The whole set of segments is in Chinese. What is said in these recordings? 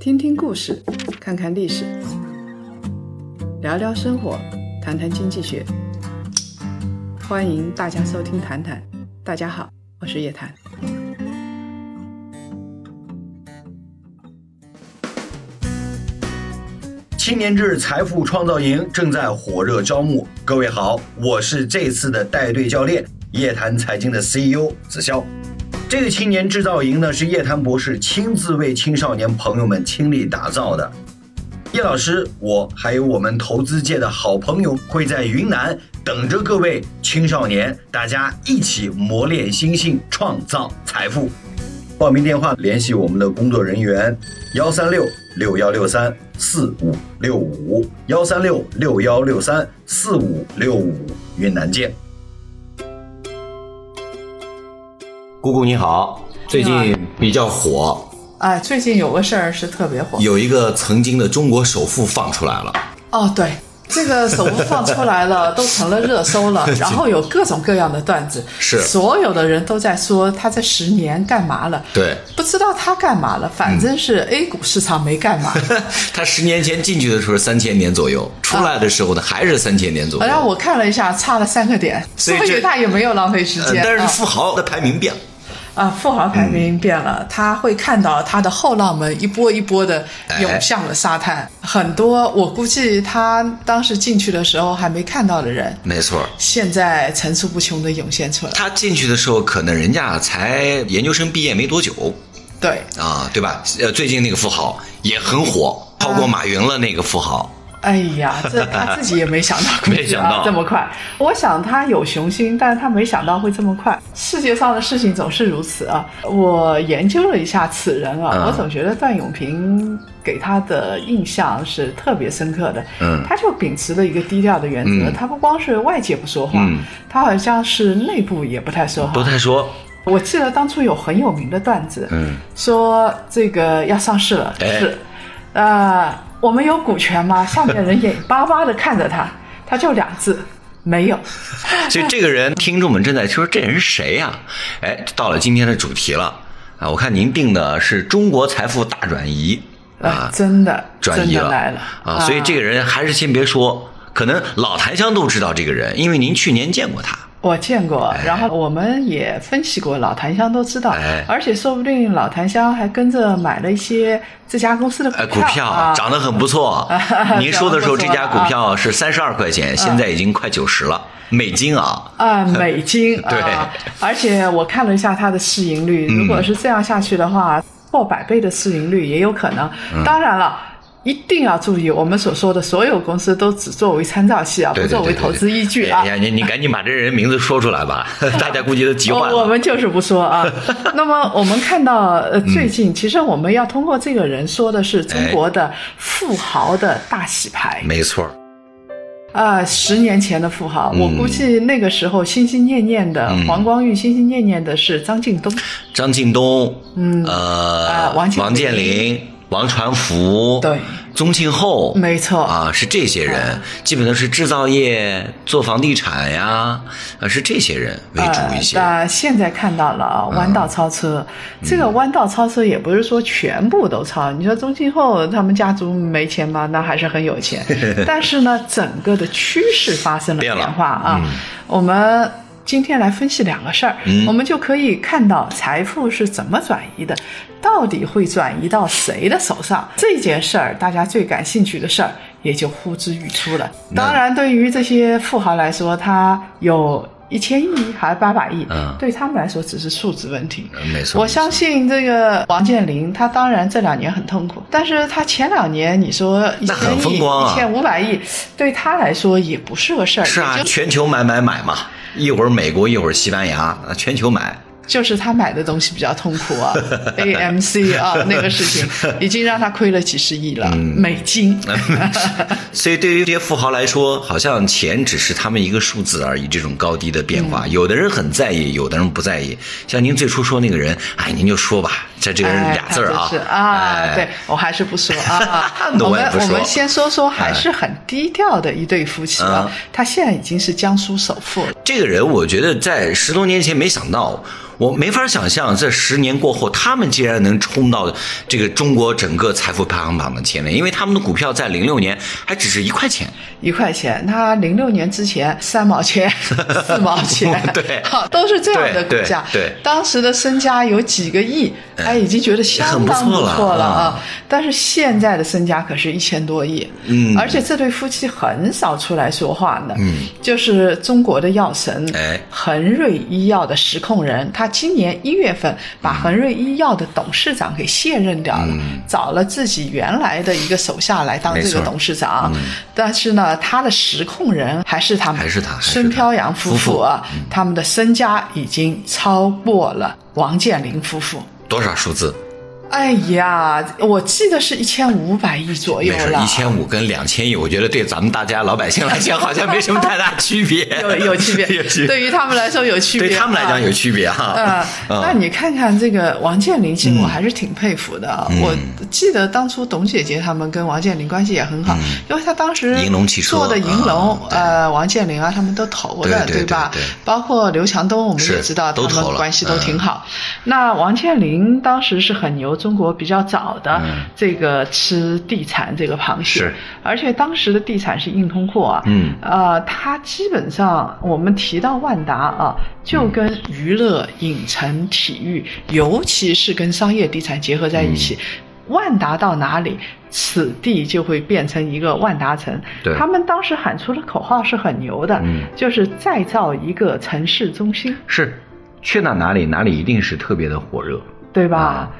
听听故事，看看历史，聊聊生活，谈谈经济学。欢迎大家收听《谈谈》，大家好，我是叶檀。青年志财富创造营正在火热招募，各位好，我是这次的带队教练，叶檀财经的 CEO 子潇。这个青年制造营呢，是叶檀博士亲自为青少年朋友们倾力打造的。叶老师，我还有我们投资界的好朋友，会在云南等着各位青少年，大家一起磨练心性，创造财富。报名电话联系我们的工作人员：幺三六六幺六三四五六五，幺三六六幺六三四五六五，云南见。姑姑你好，最近比较火，哎，最近有个事儿是特别火。有一个曾经的中国首富放出来了。哦，对，这个首富放出来了，都成了热搜了，然后有各种各样的段子，是所有的人都在说他这十年干嘛了。对，不知道他干嘛了，反正是 A 股市场没干嘛。他十年前进去的时候三千点左右，出来的时候呢还是三千点左右。然后我看了一下，差了三个点，所所以他也没有浪费时间。呃但是啊富豪的排名变了。啊，富豪排名变了，他会看到他的后浪们一波一波的哎涌向了沙滩，很多我估计他当时进去的时候还没看到的人，没错，现在层出不穷的涌现出来。他进去的时候可能人家才研究生毕业没多久。对，啊，对吧？呃，最近那个富豪也很火，超过马云了。那个富豪，哎呀，这他 自己也没想到，没想到这么快。我想他有雄心，但是他没想到会这么快。世界上的事情总是如此啊！我研究了一下此人啊，嗯我总觉得段永平给他的印象是特别深刻的。嗯他就秉持了一个低调的原则，嗯他不光是外界不说话，嗯他好像是内部也不太说话。不太说，我记得当初有很有名的段子，嗯，说这个要上市了，哎是，呃，我们有股权吗？下面人眼巴巴的看着他，他就两字，没有。所以这个人，听众们正在说这人是谁呀、哎，到了今天的主题了啊！我看您定的是中国财富大转移呃啊，，真的，转移了来了啊！所以这个人还是先别说，可能老檀香都知道这个人，因为您去年见过他。我见过，然后我们也分析过，老檀香都知道，哎而且说不定老檀香还跟着买了一些这家公司的呃，股股票啊，涨得很不错。您说的时候，这家股票是三十二块钱，现在已经快九十了，美金啊。啊，美金 对啊，而且我看了一下它的市盈率，嗯如果是这样下去的话，破百倍的市盈率也有可能。嗯当然了。一定要注意，我们所说的所有公司都只作为参照系啊，不作为投资依据啊哎。呀，你你赶紧把这人名字说出来吧，大家估计都急坏了我。们就是不说啊。那么我们看到，最近其实我们要通过这个人说的是中哎国的富豪的大洗牌。没错，啊，十年前的富豪，嗯我估计那个时候心心念念的、黄光裕心心念念的是张近东。张近东，嗯呃啊，王健王健林、王传福，对，宗庆后，没错啊，是这些人，基本都是制造业、做房地产呀，啊，是这些人为主一些。那现在看到了啊，弯道超车。这个弯道超车也不是说全部都超。你说宗庆后他们家族没钱吗？那还是很有钱。但是呢，整个的趋势发生了变化啊。嗯我们。今天来分析两个事儿，嗯我们就可以看到财富是怎么转移的，到底会转移到谁的手上？这件事儿，大家最感兴趣的事儿也就呼之欲出了。当然，对于这些富豪来说，他有一千亿还是八百亿，嗯对他们来说只是数字问题。呃没错，我相信这个王健林，他当然这两年很痛苦，但是他前两年你说一千亿、一千五百亿，对他来说也不是个事儿。是啊全球买买买嘛，一会儿美国，一会儿西班牙，啊全球买。就是他买的东西比较痛苦啊，AMC 啊那个事情 已经让他亏了几十亿了、嗯美金。所以对于这些富豪来说，好像钱只是他们一个数字而已，这种高低的变化，嗯有的人很在意，有的人不在意。像您最初说那个人，哎，您就说吧，这这个人哎俩字儿啊，他就是啊，哎对我还是不说啊。我们我们先说说还是很低调的一对夫妻啊嗯，他现在已经是江苏首富了。这个人，我觉得在十多年前没想到我没法想象，这十年过后，他们竟然能冲到这个中国整个财富排行榜的前面，因为他们的股票在零六年还只是一块钱，一块钱。他零六年之前三毛钱、四毛钱，对，好，都是这样的股价。对，当时的身家有几个亿，哎，已经觉得相当不错了啊。但是现在的身家可是一千多亿，嗯，而且这对夫妻很少出来说话的，嗯，就是中国的药神，哎，恒瑞医药的实控人，他今年一月份把恒瑞医药的董事长给卸任掉了，找了自己原来的一个手下来当这个董事长，但是呢，他的实控人还是他们，还是他孙飘扬夫妇啊，他们的身家已经超过了王健林夫妇，多少数字？哎呀，我记得是一千五百亿左右了。一千五跟两千亿，我觉得对咱们大家老百姓来讲，好像没什么太大区别。有 有区别，对于他们来说有区别。对他们来讲有区别哈。嗯，那你看看这个王健林，其实我还是挺佩服的。我记得当初董姐姐他们跟王健林关系也很好，因为他当时做的银龙，呃，王健林啊，他们都投的，对吧？包括刘强东，我们也知道他们关系都挺好。那王健林当时是很牛。中国比较早的这个吃地产这个螃蟹，而且当时的地产是硬通货啊，嗯，呃，它基本上我们提到万达啊，就跟娱乐、影城、体育，尤其是跟商业地产结合在一起，万达到哪里，此地就会变成一个万达城。对。他们当时喊出的口号是很牛的，就是再造一个城市中心。是，去到哪里，哪里一定是特别的火热，对吧？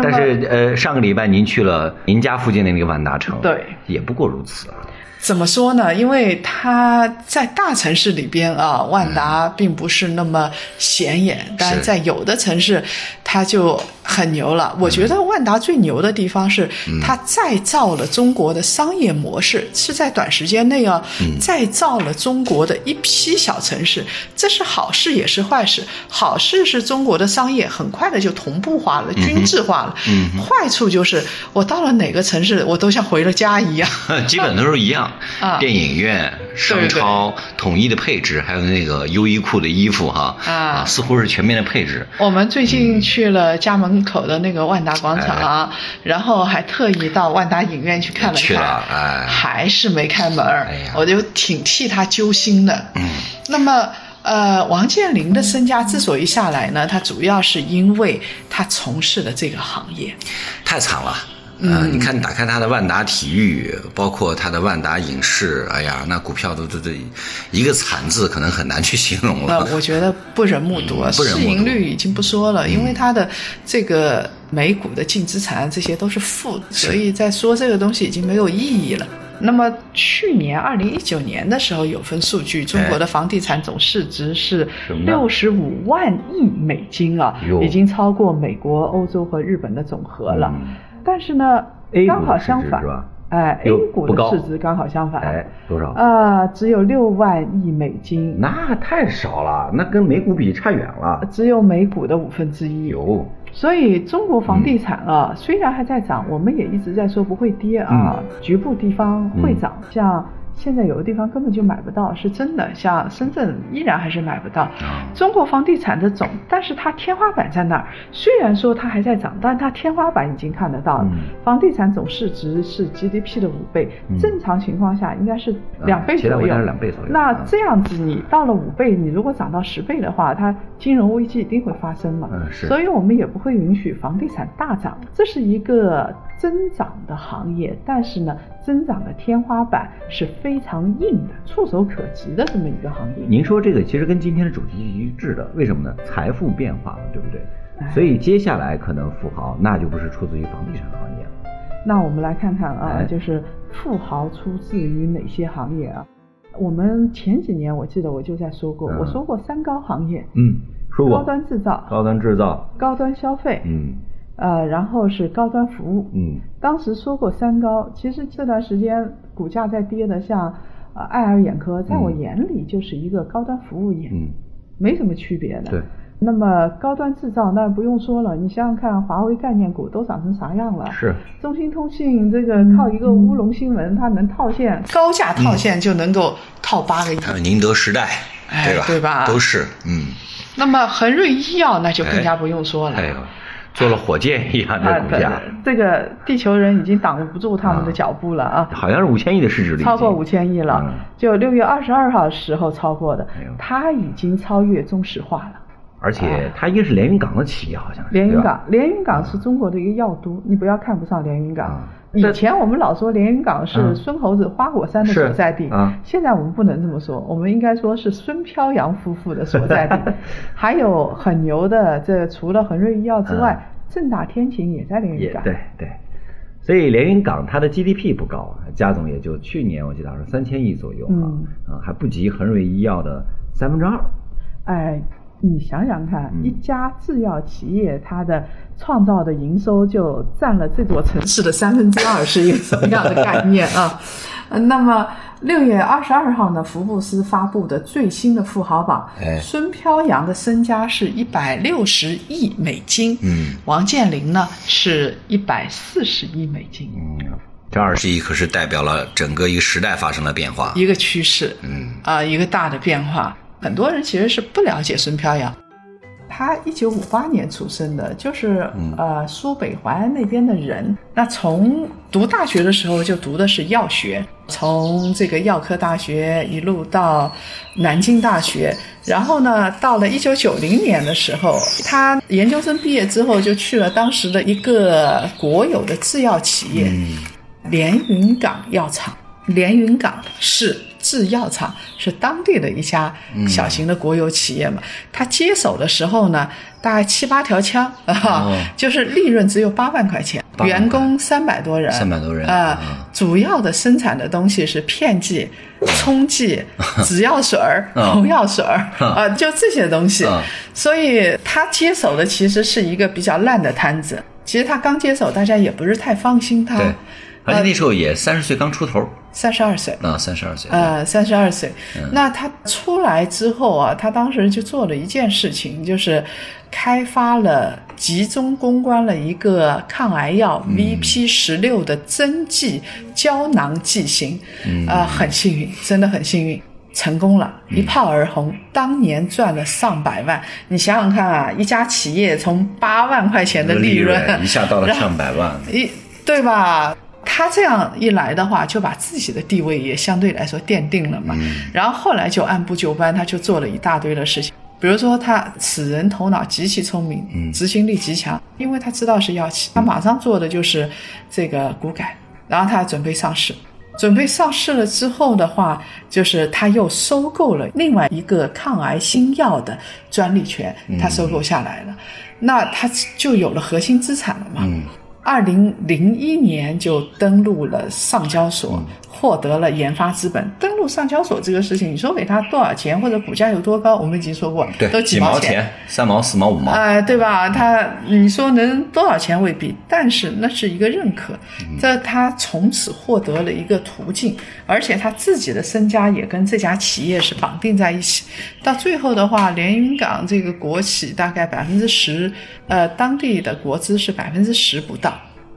但是，呃，上个礼拜您去了您家附近的那个万达城，对，也不过如此啊。怎么说呢？因为它在大城市里边啊，万达并不是那么显眼，但是在有的城市，它就很牛了。我觉得万达最牛的地方是，它再造了中国的商业模式，是在短时间内啊，再造了中国的一批小城市。这是好事也是坏事。好事是中国的商业很快的就同步化了、均质化了。坏处就是我到了哪个城市，我都像回了家一样，基本都是一样。啊，电影院、商超统一的配置，还有那个优衣库的衣服，哈啊，似乎是全面的配置。我们最近去了家门口的那个万达广场，然后还特意到万达影院去看了看，哎，还是没开门哎，我就挺替他揪心的。嗯，那么呃，王健林的身家之所以下来呢，他主要是因为他从事的这个行业，太惨了。嗯，你看，打开它的万达体育，包括它的万达影视，哎呀，那股票都都都一个惨字，可能很难去形容了。我觉得不忍目睹，市盈率已经不说了，因为它的这个每股的净资产这些都是负的，所以在说这个东西已经没有意义了。那么去年二零一九年的时候有份数据，中国的房地产总市值是六十五万亿美金啊，已经超过美国、欧洲和日本的总和了。但是呢，刚好相反，哎，A 股的市值刚好相反，哎，多少？呃，只有六万亿美金，那太少了，那跟美股比差远了，只有美股的五分之一。有，所以中国房地产啊，虽然还在涨，我们也一直在说不会跌啊，局部地方会涨，像。现在有的地方根本就买不到，是真的。像深圳依然还是买不到。中国房地产的总，但是它天花板在那儿。虽然说它还在涨，但它天花板已经看得到了。房地产总市值是 GDP 的五倍，正常情况下应该是两倍左右。两倍左右。那这样子，你到了五倍，你如果涨到十倍的话，它金融危机一定会发生嘛？嗯，是。所以我们也不会允许房地产大涨。这是一个增长的行业，但是呢？增长的天花板是非常硬的、触手可及的这么一个行业。您说这个其实跟今天的主题是一致的，为什么呢？财富变化了，对不对？所以接下来可能富豪那就不是出自于房地产行业了。那我们来看看啊，就是富豪出自于哪些行业啊？我们前几年我记得我就在说过，我说过三高行业，嗯，说过高端制造、高端制造、高端消费，嗯。呃，然后是高端服务。嗯，当时说过三高，其实这段时间股价在跌的，像呃爱尔眼科，在我眼里就是一个高端服务业，嗯，没什么区别的。对。那么高端制造那不用说了，你想想看，华为概念股都涨成啥样了？是。中兴通讯这个靠一个乌龙新闻，它能套现，高价套现就能够套八个亿。还有宁德时代，对吧？对吧？都是，嗯。那么恒瑞医药那就更加不用说了。哎呦，做了火箭一样的股价，这个地球人已经挡不住他们的脚步了啊！好像是五千亿的市值率，超过五千亿了，就六月二十二号时候超过的，它已经超越中石化了。而且它应该是连云港的企业，好像是。连云港，连云港是中国的一个药都，你不要看不上连云港。以前我们老说连云港是孙猴子花果山的所在地，现在我们不能这么说，我们应该说是孙飘扬夫妇的所在地。还有很牛的，这除了恒瑞医药之外，正大天晴也在连云港。对对，所以连云港它的 GDP 不高，加总也就去年我记得是三千亿左右啊，啊还不及恒瑞医药的三分之二。哎。你想想看，一家制药企业，它的创造的营收就占了这座城市的三分之二，是一个什么样的概念啊？那么六月二十二号呢，福布斯发布的最新的富豪榜，孙飘扬的身家是一百六十亿美金，嗯，王健林呢是一百四十亿美金，嗯，这二十亿可是代表了整个一个时代发生了变化，一个趋势，嗯，啊，一个大的变化。很多人其实是不了解孙飘扬，他一九五八年出生的，就是呃苏北淮安那边的人。那从读大学的时候就读的是药学，从这个药科大学一路到南京大学，然后呢，到了一九九零年的时候，他研究生毕业之后就去了当时的一个国有的制药企业——连云港药厂。连云港是。制药厂是当地的一家小型的国有企业嘛？他接手的时候呢，大概七八条枪 啊，就是利润只有八万块钱，员工三百多人，三百多人啊，主要的生产的东西是片剂、冲剂、紫药水儿、红药水儿啊，就这些东西。所以他接手的其实是一个比较烂的摊子。其实他刚接手，大家也不是太放心他。而且那时候也三十岁刚出头，三十二岁啊，三十二岁啊，三十二岁。那他出来之后啊，他当时就做了一件事情，就是开发了、集中攻关了一个抗癌药 VP 十六的针剂胶囊剂型，啊，很幸运，真的很幸运，成功了，一炮而红，当年赚了上百万。你想想看啊，一家企业从八万块钱的利润一下到了上百万，一对吧？他这样一来的话，就把自己的地位也相对来说奠定了嘛。然后后来就按部就班，他就做了一大堆的事情。比如说，他此人头脑极其聪明，执行力极强，因为他知道是药企，他马上做的就是这个股改，然后他准备上市。准备上市了之后的话，就是他又收购了另外一个抗癌新药的专利权，他收购下来了，那他就有了核心资产了嘛。二零零一年就登陆了上交所。获得了研发资本，登陆上交所这个事情，你说给他多少钱或者股价有多高，我们已经说过，都几毛钱，三毛、四毛、五毛，哎，对吧？他你说能多少钱未必，但是那是一个认可，这他从此获得了一个途径，而且他自己的身家也跟这家企业是绑定在一起。到最后的话，连云港这个国企大概百分之十，呃，当地的国资是百分之十不到。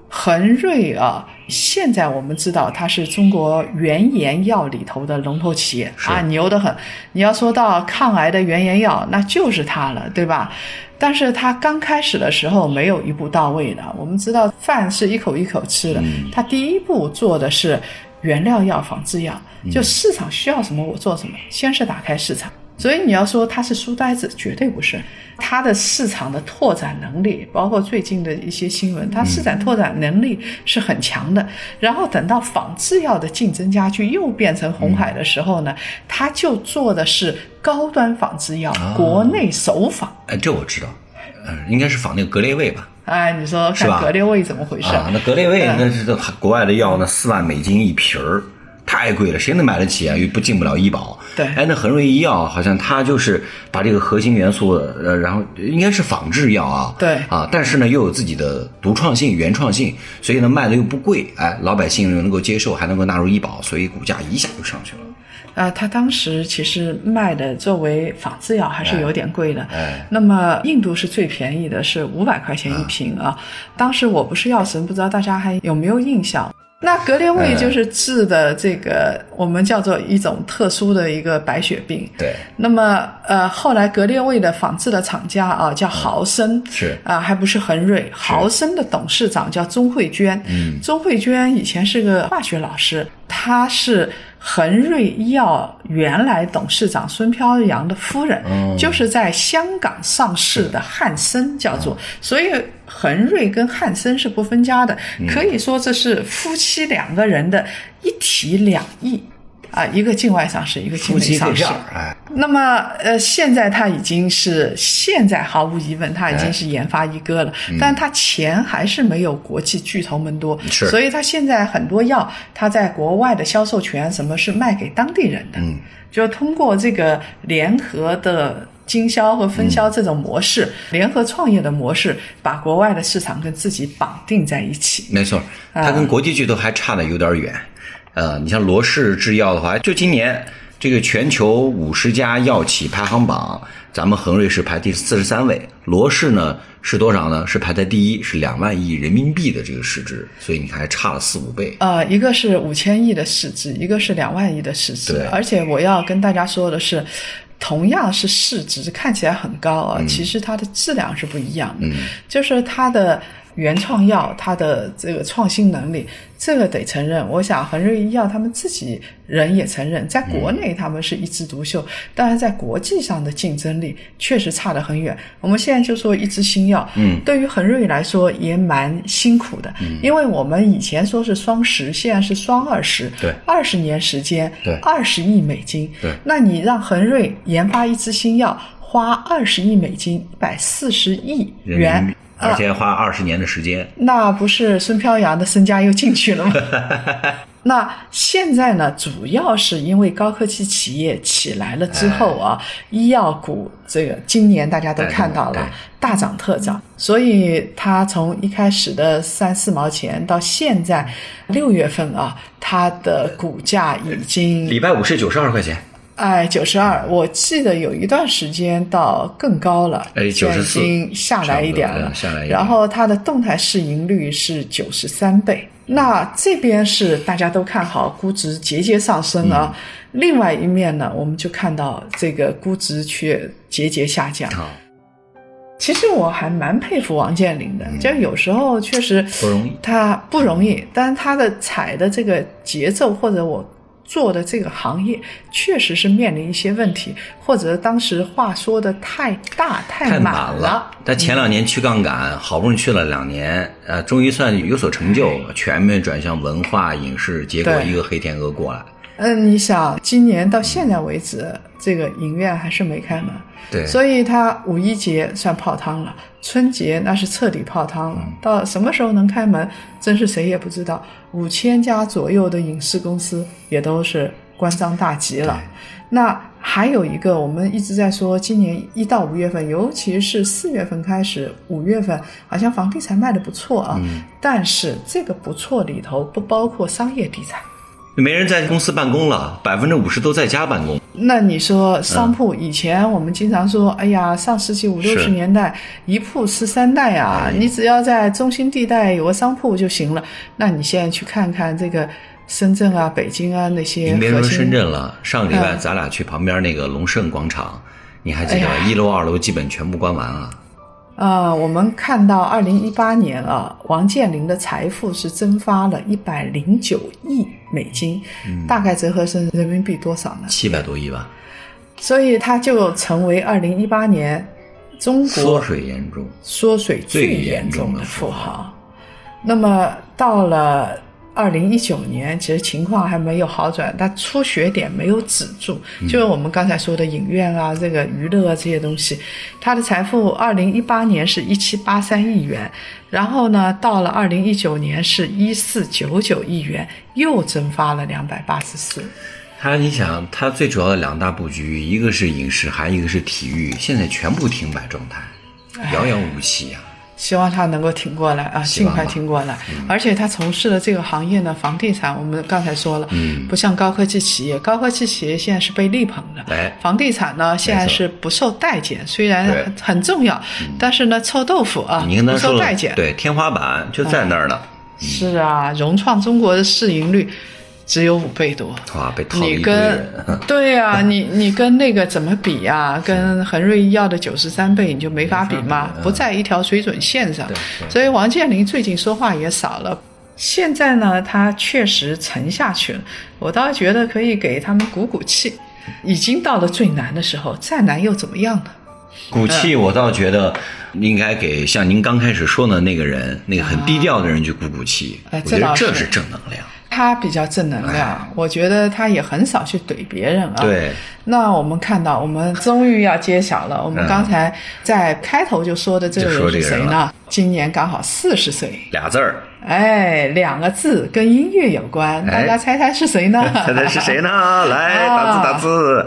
恒瑞啊，现在我们知道它是中国原研药里头的龙头企业啊，牛得很。你要说到抗癌的原研药，那就是它了，对吧？但是它刚开始的时候没有一步到位的。我们知道饭是一口一口吃的，它第一步做的是原料药、仿制药，就市场需要什么我做什么，先是打开市场。所以你要说它是书呆子，绝对不是。它的市场的拓展能力，包括最近的一些新闻，它市场拓展能力是很强的。然后等到仿制药的竞争加剧，又变成红海的时候呢，它就做的是高端仿制药，国内首仿。哎，这我知道，嗯，应该是仿那个格列卫吧？哎，你说看格列卫怎么回事？啊，那格列卫那是国外的药，那四万美金一瓶儿。太贵了，谁能买得起啊？又不进不了医保。对，哎，那恒瑞医药好像它就是把这个核心元素，呃，然后应该是仿制药啊。对，啊，但是呢又有自己的独创性、原创性，所以呢卖的又不贵，哎，老百姓能够接受，还能够纳入医保，所以股价一下就上去了。啊，它当时其实卖的作为仿制药还是有点贵的。哎，那么印度是最便宜的，是五百块钱一瓶啊。当时我不是药神，不知道大家还有没有印象？那格列卫就是治的这个，我们叫做一种特殊的一个白血病。对。那么，呃，后来格列卫的仿制的厂家啊，叫豪生，是啊，还不是恒瑞。豪生的董事长叫钟慧娟，嗯，钟慧娟以前是个化学老师，她是。恒瑞医药原来董事长孙飘扬的夫人，就是在香港上市的汉森，叫做，所以恒瑞跟汉森是不分家的，可以说这是夫妻两个人的一体两翼。啊，一个境外上市，一个境内上市。哎，那么呃，现在它已经是现在毫无疑问，它已经是研发一哥了。但它钱还是没有国际巨头们多，是。所以它现在很多药，它在国外的销售权什么是卖给当地人的，嗯，就通过这个联合的经销和分销这种模式，联合创业的模式，把国外的市场跟自己绑定在一起。没错，它跟国际巨头还差的有点远。呃，你像罗氏制药的话，就今年这个全球五十家药企排行榜，咱们恒瑞是排第四十三位，罗氏呢是多少呢？是排在第一，是两万亿人民币的这个市值，所以你看还差了四五倍。呃，一个是五千亿的市值，一个是两万亿的市值，而且我要跟大家说的是，同样是市值，看起来很高啊，其实它的质量是不一样的，就是它的。原创药，它的这个创新能力，这个得承认。我想恒瑞医药他们自己人也承认，在国内他们是一枝独秀，但是在国际上的竞争力确实差得很远。我们现在就说一支新药，嗯，对于恒瑞来说也蛮辛苦的，嗯，因为我们以前说是双十，现在是双二十，对，二十年时间，对，二十亿美金，对，那你让恒瑞研发一支新药，花二十亿美金，一百四十亿元。而且花二十年的时间，那不是孙飘扬的身家又进去了吗？那现在呢，主要是因为高科技企业起来了之后啊，医药股这个今年大家都看到了大涨特涨，所以它从一开始的三四毛钱到现在六月份啊，它的股价已经礼拜五是九十二块钱。哎，九十二，我记得有一段时间到更高了，哎，九十四，已经下来一点了，下来。然后它的动态市盈率是九十三倍，那这边是大家都看好，估值节节上升啊。另外一面呢，我们就看到这个估值却节节下降。其实我还蛮佩服王健林的，就有时候确实不容易，他不容易，但他的踩的这个节奏或者我。做的这个行业确实是面临一些问题，或者当时话说的太大太满了。他前两年去杠杆，好不容易去了两年，呃，终于算有所成就，全面转向文化影视，结果一个黑天鹅过来。嗯，你想，今年到现在为止，这个影院还是没开门。对，所以他五一节算泡汤了，春节那是彻底泡汤了。到什么时候能开门，真是谁也不知道。五千家左右的影视公司也都是关张大吉了。那还有一个，我们一直在说，今年一到五月份，尤其是四月份开始，五月份好像房地产卖的不错啊。但是这个不错里头不包括商业地产。没人在公司办公了，百分之五十都在家办公。那你说商铺以前我们经常说，哎呀，上世纪五六十年代一铺吃三代啊，你只要在中心地带有个商铺就行了。那你现在去看看这个深圳啊、北京啊那些，别说深圳了，上个礼拜咱俩去旁边那个龙盛广场，你还记得一楼、二楼基本全部关完了。呃，我们看到二零一八年啊，王健林的财富是蒸发了一百零九亿美金，大概折合成人民币多少呢？七百多亿吧。所以它就成为二零一八年中国缩水严重、缩水最严重的富豪。那么到了。二零一九年其实情况还没有好转，但出血点没有止住，就是我们刚才说的影院啊、这个娱乐啊这些东西，它的财富二零一八年是一七八三亿元，然后呢，到了二零一九年是一四九九亿元，又蒸发了两百八十四。他，你想，他最主要的两大布局，一个是影视，还一个是体育，现在全部停摆状态，遥遥无期呀。希望他能够挺过来啊，尽快挺过来。而且他从事的这个行业呢，房地产，我们刚才说了，嗯。不像高科技企业，高科技企业现在是被力捧的。哎，房地产呢，现在是不受待见，虽然很重要，但是呢，臭豆腐啊，不受待见。对，天花板就在那儿了。是啊，融创中国的市盈率只有五倍多。哇，被套了你跟。对呀、你你跟那个怎么比呀、跟恒瑞医药的九十三倍你就没法比吗，不在一条水准线上。所以王健林最近说话也少了。现在呢，他确实沉下去了，我倒觉得可以给他们鼓鼓气。已经到了最难的时候，再难又怎么样呢？鼓气，我倒觉得应该给像您刚开始说的那个人，那个很低调的人去鼓鼓气。哎我觉得这是正能量。他比较正能量，我觉得他也很少去怼别人啊。对，那我们看到，我们终于要揭晓了。我们刚才在开头就说的这个人是谁呢？今年刚好四十岁，俩字儿，哎，两个字跟音乐有关，哎大家猜猜是谁呢？猜猜是谁呢？来，打字打字。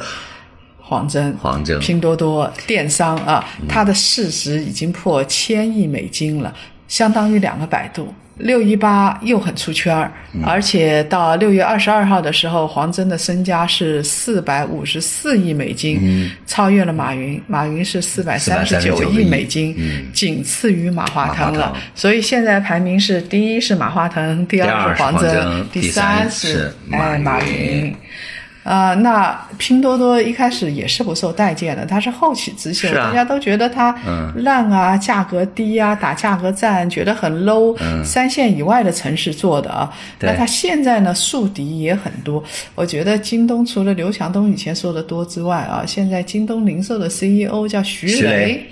黄峥，黄峥拼多多电商啊，它的市值已经破千亿美金了，相当于两个百度。六一八又很出圈儿，而且到六月二十二号的时候，黄峥的身家是四百五十四亿美金，超越了马云。马云是四百三十九亿亿美金，仅次于马化腾了。腾。所以现在排名是第一是马化腾，第第二是黄峥峥，第第三三是哎马马云云。啊、那拼多多一开始也是不受待见的，它是后起之秀，啊大家都觉得它烂啊，价格低啊，打价格战，觉得很 low、三线以外的城市做的啊。那它现在呢，宿敌也很多。我觉得京东除了刘强东以前说的多之外啊，现在京东零售的 CEO 叫徐徐雷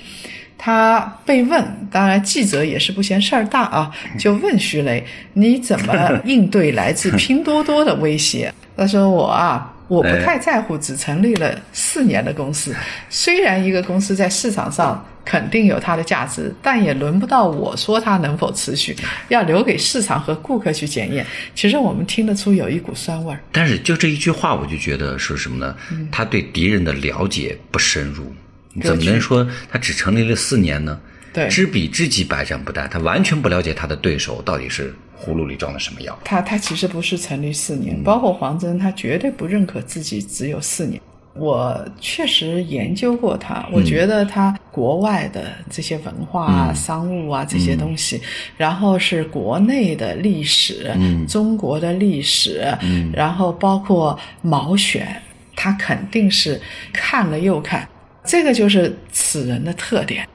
他被问，当然记者也是不嫌事儿大啊，就问徐雷：“你怎么 应对来自拼多多的威胁？”他说：“我啊，我不太在乎只成立了四年的公司，虽然一个公司在市场上肯定有它的价值，但也轮不到我说它能否持续，要留给市场和顾客去检验。其实我们听得出有一股酸味儿。但是就这一句话，我就觉得是什么呢？嗯他对敌人的了解不深入。你怎么能说他只成立了四年呢？对知彼知己，百战不殆。他完全不了解他的对手到底是葫芦里装的什么药。他他其实不是成立四年，包括黄峥，他绝对不认可自己只有四年。我确实研究过他，我觉得他国外的这些文化啊、商务啊这些东西，然后是国内的历史，中国的历史，然后包括毛选，他肯定是看了又看，这个就是此人的特点。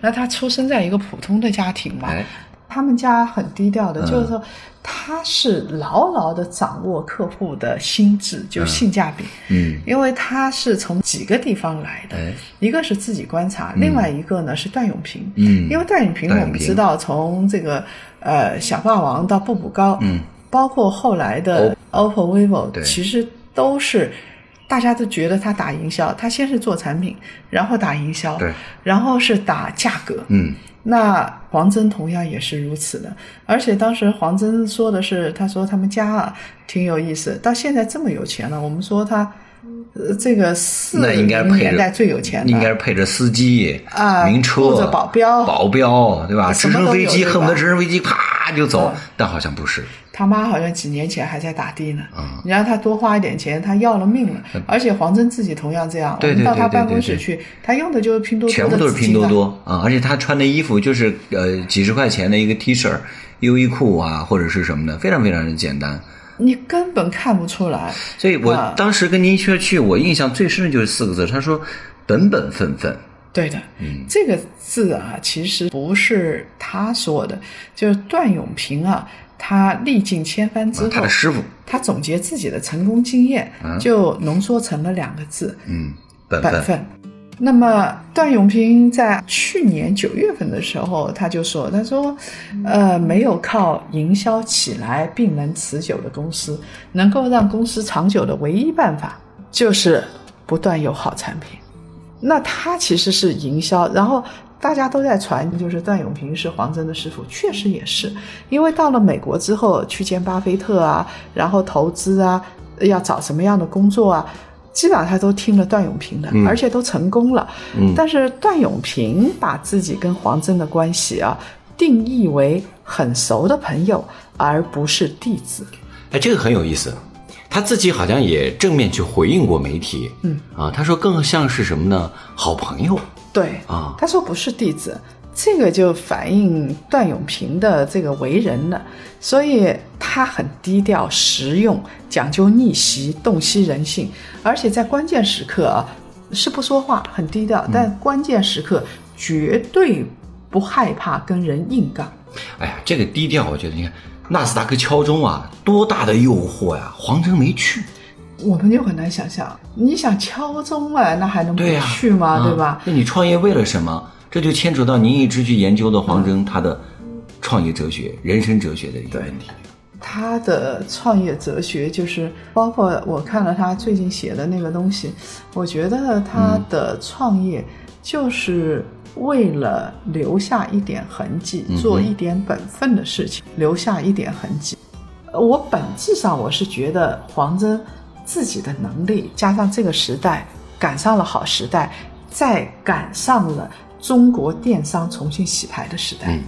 那他出生在一个普通的家庭嘛，哎，他们家很低调的，就是说他是牢牢的掌握客户的心智，就性价比。嗯，因为他是从几个地方来的，哎。一个是自己观察，另外一个呢是段永平。嗯。因为段永平我们知道从这个呃小霸王到步步高，嗯，包括后来的 OPPO、vivo，对。其实都是。大家都觉得他打营销，他先是做产品，然后打营销，对，然后是打价格，嗯，那黄峥同样也是如此的，而且当时黄峥说的是，他说他们家啊挺有意思，到现在这么有钱了，我们说他，呃，这个四那应该配着零年代最有钱的，应该是配着司机啊名车或者保镖保镖对吧？直升飞机恨不得直升飞机啪就走嗯，但好像不是。他妈好像几年前还在打的呢，嗯你让他多花一点钱，他要了命了。而且黄峥自己同样这样，我们到他办公室去，他用的就是拼多多的全部都是拼多多啊，而且他穿的衣服就是呃几十块钱的一个 T 恤、优衣库啊，或者是什么的，非常非常的简单。你根本看不出来。所以我啊当时跟您一块儿去，我印象最深的就是四个字，他说本本分分。对的，嗯这个字啊，其实不是他说的，就是段永平啊，他历尽千帆之后，啊他的师傅，他总结自己的成功经验，就浓缩成了两个字：嗯，本分。本分。那么段永平在去年九月份的时候，他就说：“他说，呃，没有靠营销起来并能持久的公司，能够让公司长久的唯一办法就是不断有好产品。那他其实是营销，然后大家都在传，就是段永平是黄峥的师傅，确实也是，因为到了美国之后去见巴菲特啊，然后投资啊，要找什么样的工作啊。”基本上他都听了段永平的，而且都成功了。嗯但是段永平把自己跟黄峥的关系啊定义为很熟的朋友，而不是弟子。哎，这个很有意思。他自己好像也正面去回应过媒体，嗯啊，他说更像是什么呢？好朋友对啊他说不是弟子，这个就反映段永平的这个为人了，所以他很低调、实用，讲究逆袭、洞悉人性，而且在关键时刻啊是不说话，很低调，但关键时刻绝对不害怕跟人硬杠。哎呀，这个低调，我觉得你看纳斯达克敲钟啊，多大的诱惑呀！黄峥没去，我们就很难想象，你想敲钟啊，那还能不、去吗？啊对吧？那你创业为了什么？这就牵扯到您一直去研究的黄峥他的创业哲学、人生哲学的一个问题。他的创业哲学就是，包括我看了他最近写的那个东西，我觉得他的创业就是为了留下一点痕迹，做一点本分的事情，留下一点痕迹。呃我本质上我是觉得黄峥自己的能力加上这个时代赶上了好时代，再赶上了中国电商重新洗牌的时代，嗯。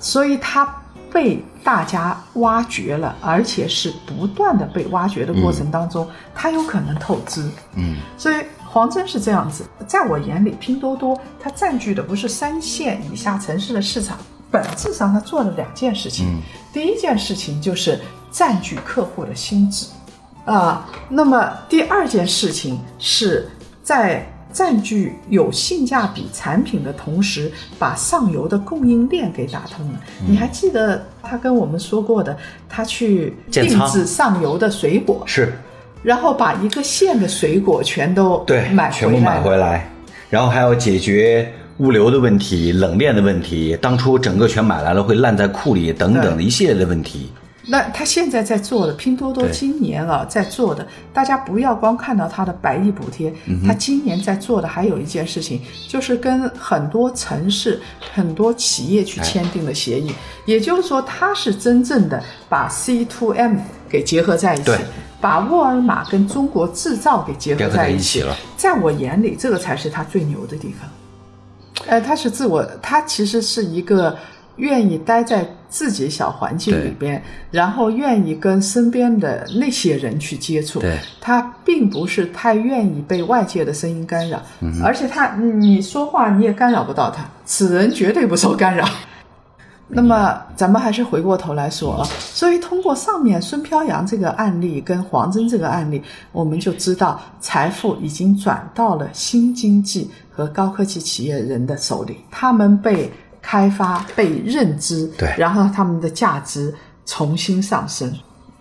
所以它被大家挖掘了，而且是不断的被挖掘的过程当中，他有可能透支。嗯，所以黄峥是这样子，在我眼里，拼多多它占据的不是三线以下城市的市场，本质上它做了两件事情。嗯。第一件事情就是占据客户的心智，啊，那么第二件事情是在占据有性价比产品的同时，把上游的供应链给打通了。嗯你还记得他跟我们说过的，他去定制上游的水果，是然后把一个县的水果全都对，买全部买回来了回来，然后还要解决物流的问题、冷链的问题。当初整个全买来了，会烂在库里等等的一系列的问题。那他现在在做的，拼多多今年啊在做的，大家不要光看到他的百亿补贴，嗯他今年在做的还有一件事情，就是跟很多城市、很多企业去签订了协议，也就是说，他是真正的把 C to M 给结合在一起，把沃尔玛跟中国制造给结合在在一起。一起了。在我眼里，这个才是他最牛的地方。呃，他是自我，他其实是一个愿意待在自己小环境里边，然后愿意跟身边的那些人去接触。对，他并不是太愿意被外界的声音干扰，嗯而且他你说话你也干扰不到他，此人绝对不受干扰。那么咱们还是回过头来说啊，所以通过上面孙飘扬这个案例跟黄峥这个案例，我们就知道财富已经转到了新经济和高科技企业人的手里，他们被开发、被认知，对然后他们的价值重新上升。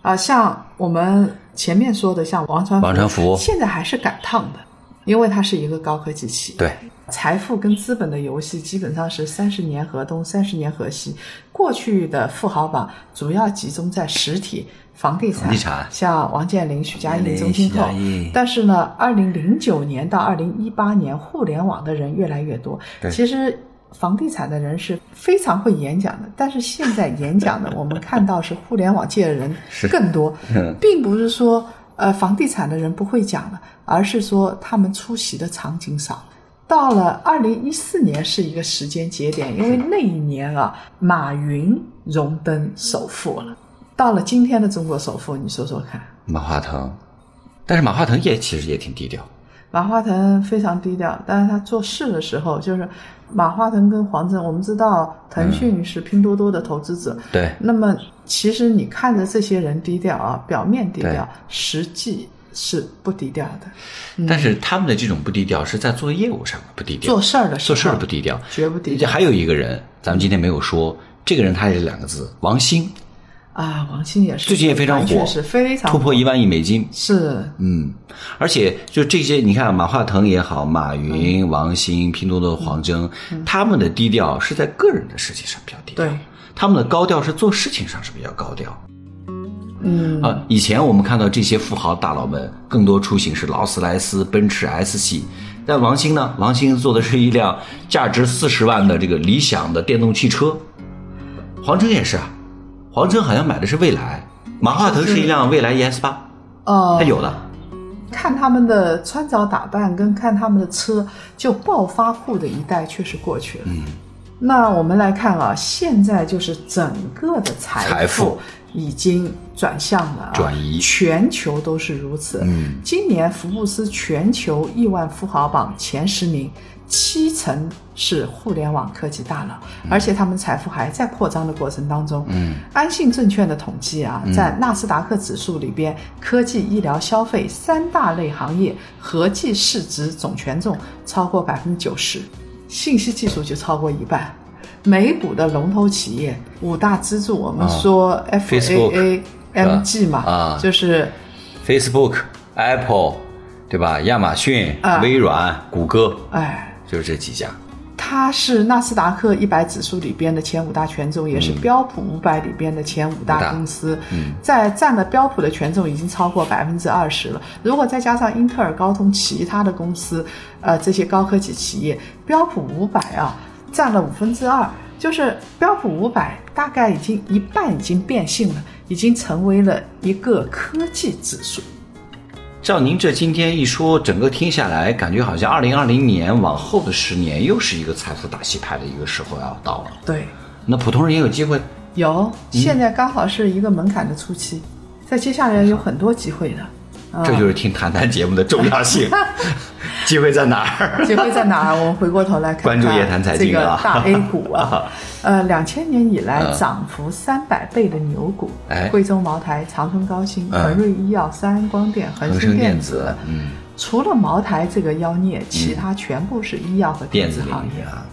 啊，像我们前面说的，像王传王传福现在还是赶趟的，因为它是一个高科技企业。对，财富跟资本的游戏基本上是三十年河东，三十年河西。过去的富豪榜主要集中在实体房地产，房地产像王健林、许家印、林曾庆后。但是呢，二零零九年到二零一八年，互联网的人越来越多。对其实。房地产的人是非常会演讲的，但是现在演讲的，我们看到是互联网界的人 更多，嗯并不是说呃房地产的人不会讲了，而是说他们出席的场景少了。到了二零一四年是一个时间节点，因为那一年啊，马云荣登首富了。到了今天的中国首富，你说说看，马化腾，但是马化腾也其实也挺低调。马化腾非常低调，但是他做事的时候，就是马化腾跟黄峥，我们知道腾讯是拼多多的投资者，对，那么其实你看着这些人低调啊，表面低调，实际是不低调的。但是他们的这种不低调是在做业务上不低调，做事儿的时候做事儿不低调，绝不低调。还有一个人，咱们今天没有说，这个人他也是两个字，王兴，啊，王兴也是，最近也非常火，是非常火突破一万亿美金。是嗯，而且就这些，你看马化腾也好，马云、王兴、拼多多的黄峥，他们的低调是在个人的事情上比较低调，对，他们的高调是做事情上是比较高调。嗯啊，以前我们看到这些富豪大佬们更多出行是劳斯莱斯、奔驰 S 系，但王兴呢？王兴坐的是一辆价值四十万的这个理想的电动汽车。黄峥也是啊，黄峥好像买的是蔚来，马化腾是一辆蔚来 ES 八，哦，他有的。看他们的穿着打扮，跟看他们的车，就暴发户的一代确实过去了。嗯，那我们来看啊，现在就是整个的财财富已经转向了、啊，转移全球都是如此。嗯，今年福布斯全球亿万富豪榜前十名，七成是互联网科技大佬，而且他们财富还在扩张的过程当中。嗯，安信证券的统计啊，在纳斯达克指数里边，科技、医疗、消费三大类行业合计市值总权重超过百分之九十，信息技术就超过一半。美股的龙头企业五大支柱，我们说 F A A M G 嘛，啊就是。Facebook、Apple，对吧？亚马逊、啊微软、谷歌，哎，就是这几家。它是纳斯达克一百指数里边的前五大权重，也是标普五百里边的前五大公司，在占了标普的权重已经超过百分之二十了。如果再加上英特尔、高通其他的公司，呃，这些高科技企业，标普五百啊占了五分之二，就是标普五百大概已经一半已经变性了，已经成为了一个科技指数。照您这今天一说，整个听下来，感觉好像二零二零年往后的十年又是一个财富大洗牌的一个时候要到了。对，那普通人也有机会，有，现在刚好是一个门槛的初期，在接下来有很多机会的。啊。这就是听谈谈节目的重要性。机会在哪儿？机会在哪儿？我们回过头来看看关注夜谈财经这个啊大 A 股 啊，呃，两千年以来涨幅三百倍的牛股，哎。贵州茅台、长春高新、嗯恒瑞医药、三安光电、恒恒生生电子子，嗯，除了茅台这个妖孽，其他全部是医药和电子行业。啊，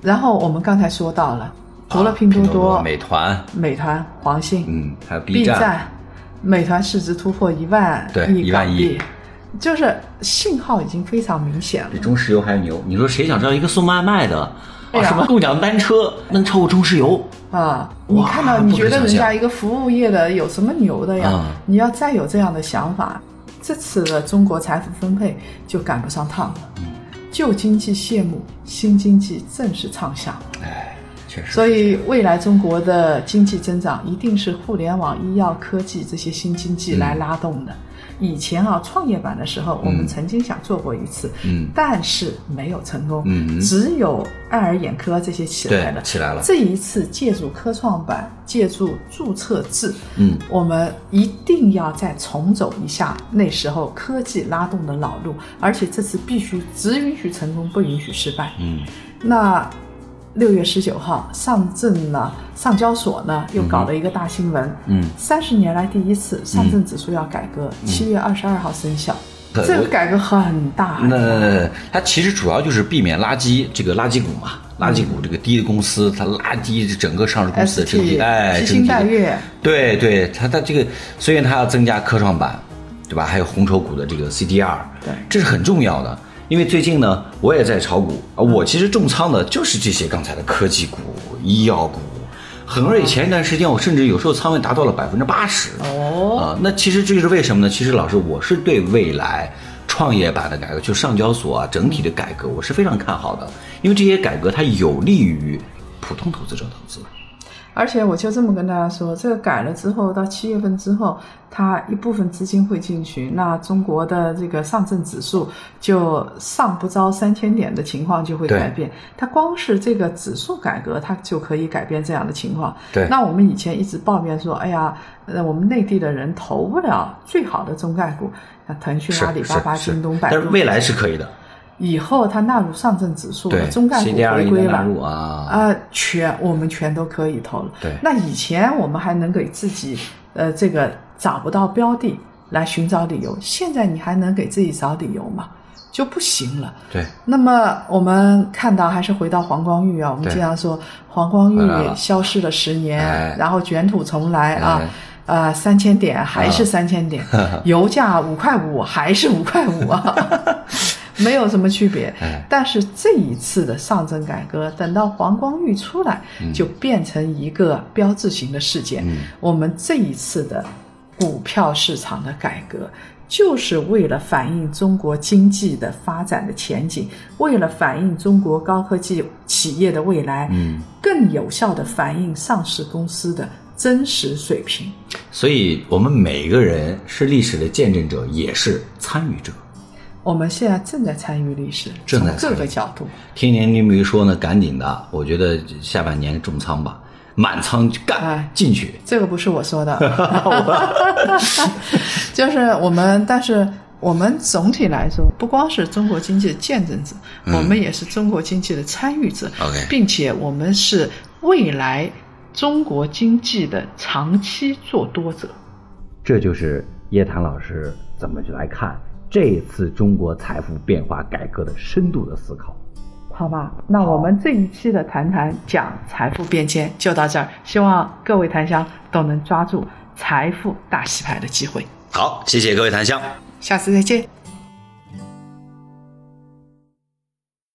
然后我们刚才说到了，除了啊拼多多、多、美团，美团、黄信，嗯，还有 B，站，美团市值突破一万对亿1万亿币，就是信号已经非常明显了比。中石油还牛。你说谁想知道一个送外卖的啊，什么共享单车能超过中石油？啊，你哇看到你觉得人家一个服务业的有什么牛的呀？嗯你要再有这样的想法，这次的中国财富分配就赶不上趟了。嗯旧经济谢幕，新经济正式唱响。哎，确实。所以未来中国的经济增长一定是互联网、医药、科技这些新经济来拉动的。以前啊，创业板的时候，我们曾经想做过一次，嗯但是没有成功，嗯只有爱尔眼科这些起来了，起来了这一次借助科创板，借助注册制，嗯，我们一定要再重走一下那时候科技拉动的老路，而且这次必须只允许成功，不允许失败。嗯，那六月十九号，上证呢，上交所呢又搞了一个大新闻，嗯，三十年来第一次上证指数要改革，七、月二十二号生效，这个改革很大。那它其实主要就是避免垃圾这个垃圾股嘛，垃圾股这个低的公司，它拉低整个上市公司的整体哎，披星整体的戴月，对对，它它这个，所以它要增加科创板，对吧？还有红筹股的这个 CDR，对这是很重要的。因为最近呢，我也在炒股啊，我其实重仓的就是这些刚才的科技股、医药股。恒瑞前一段时间，我甚至有时候仓位达到了百分之八十。哦啊，那其实这就是为什么呢？其实老师，我是对未来创业板的改革，就上交所啊整体的改革，我是非常看好的，因为这些改革它有利于普通投资者投资。而且我就这么跟大家说，这个改了之后，到七月份之后，它一部分资金会进去，那中国的这个上证指数就上不着三千点的情况就会改变。它光是这个指数改革，它就可以改变这样的情况。对那我们以前一直抱怨说，哎呀，呃，我们内地的人投不了最好的中概股，像腾讯、阿里巴巴、京东、百度。但是未来是可以的，以后它纳入上证指数了，中概股回归了啊啊，全我们全都可以投了。对那以前我们还能给自己呃这个找不到标的来寻找理由，现在你还能给自己找理由吗？就不行了。对，那么我们看到，还是回到黄光裕啊，我们经常说黄光裕消失了十年，哎然后卷土重来啊哎。呃，三千点还是啊三千点，油价五块五还是五块五啊 没有什么区别哎。但是这一次的上证改革，等到黄光裕出来，就变成一个标志性的事件。嗯我们这一次的股票市场的改革，就是为了反映中国经济的发展的前景，为了反映中国高科技企业的未来，嗯，更有效的反映上市公司的真实水平。所以我们每个人是历史的见证者，也是参与者。我们现在正在参与历史，正在从各个角度。听您这么一说呢，赶紧的，我觉得下半年重仓吧，满仓干哎进去。这个不是我说的，就是我们，但是我们总体来说，不光是中国经济的见证者，嗯我们也是中国经济的参与者 OK 并且我们是未来中国经济的长期做多者。这就是叶檀老师怎么去来看这次中国财富变化改革的深度的思考。好吧，那我们这一期的谈谈讲财富变迁就到这儿，希望各位檀香都能抓住财富大洗牌的机会。好，谢谢各位檀香。下次再见。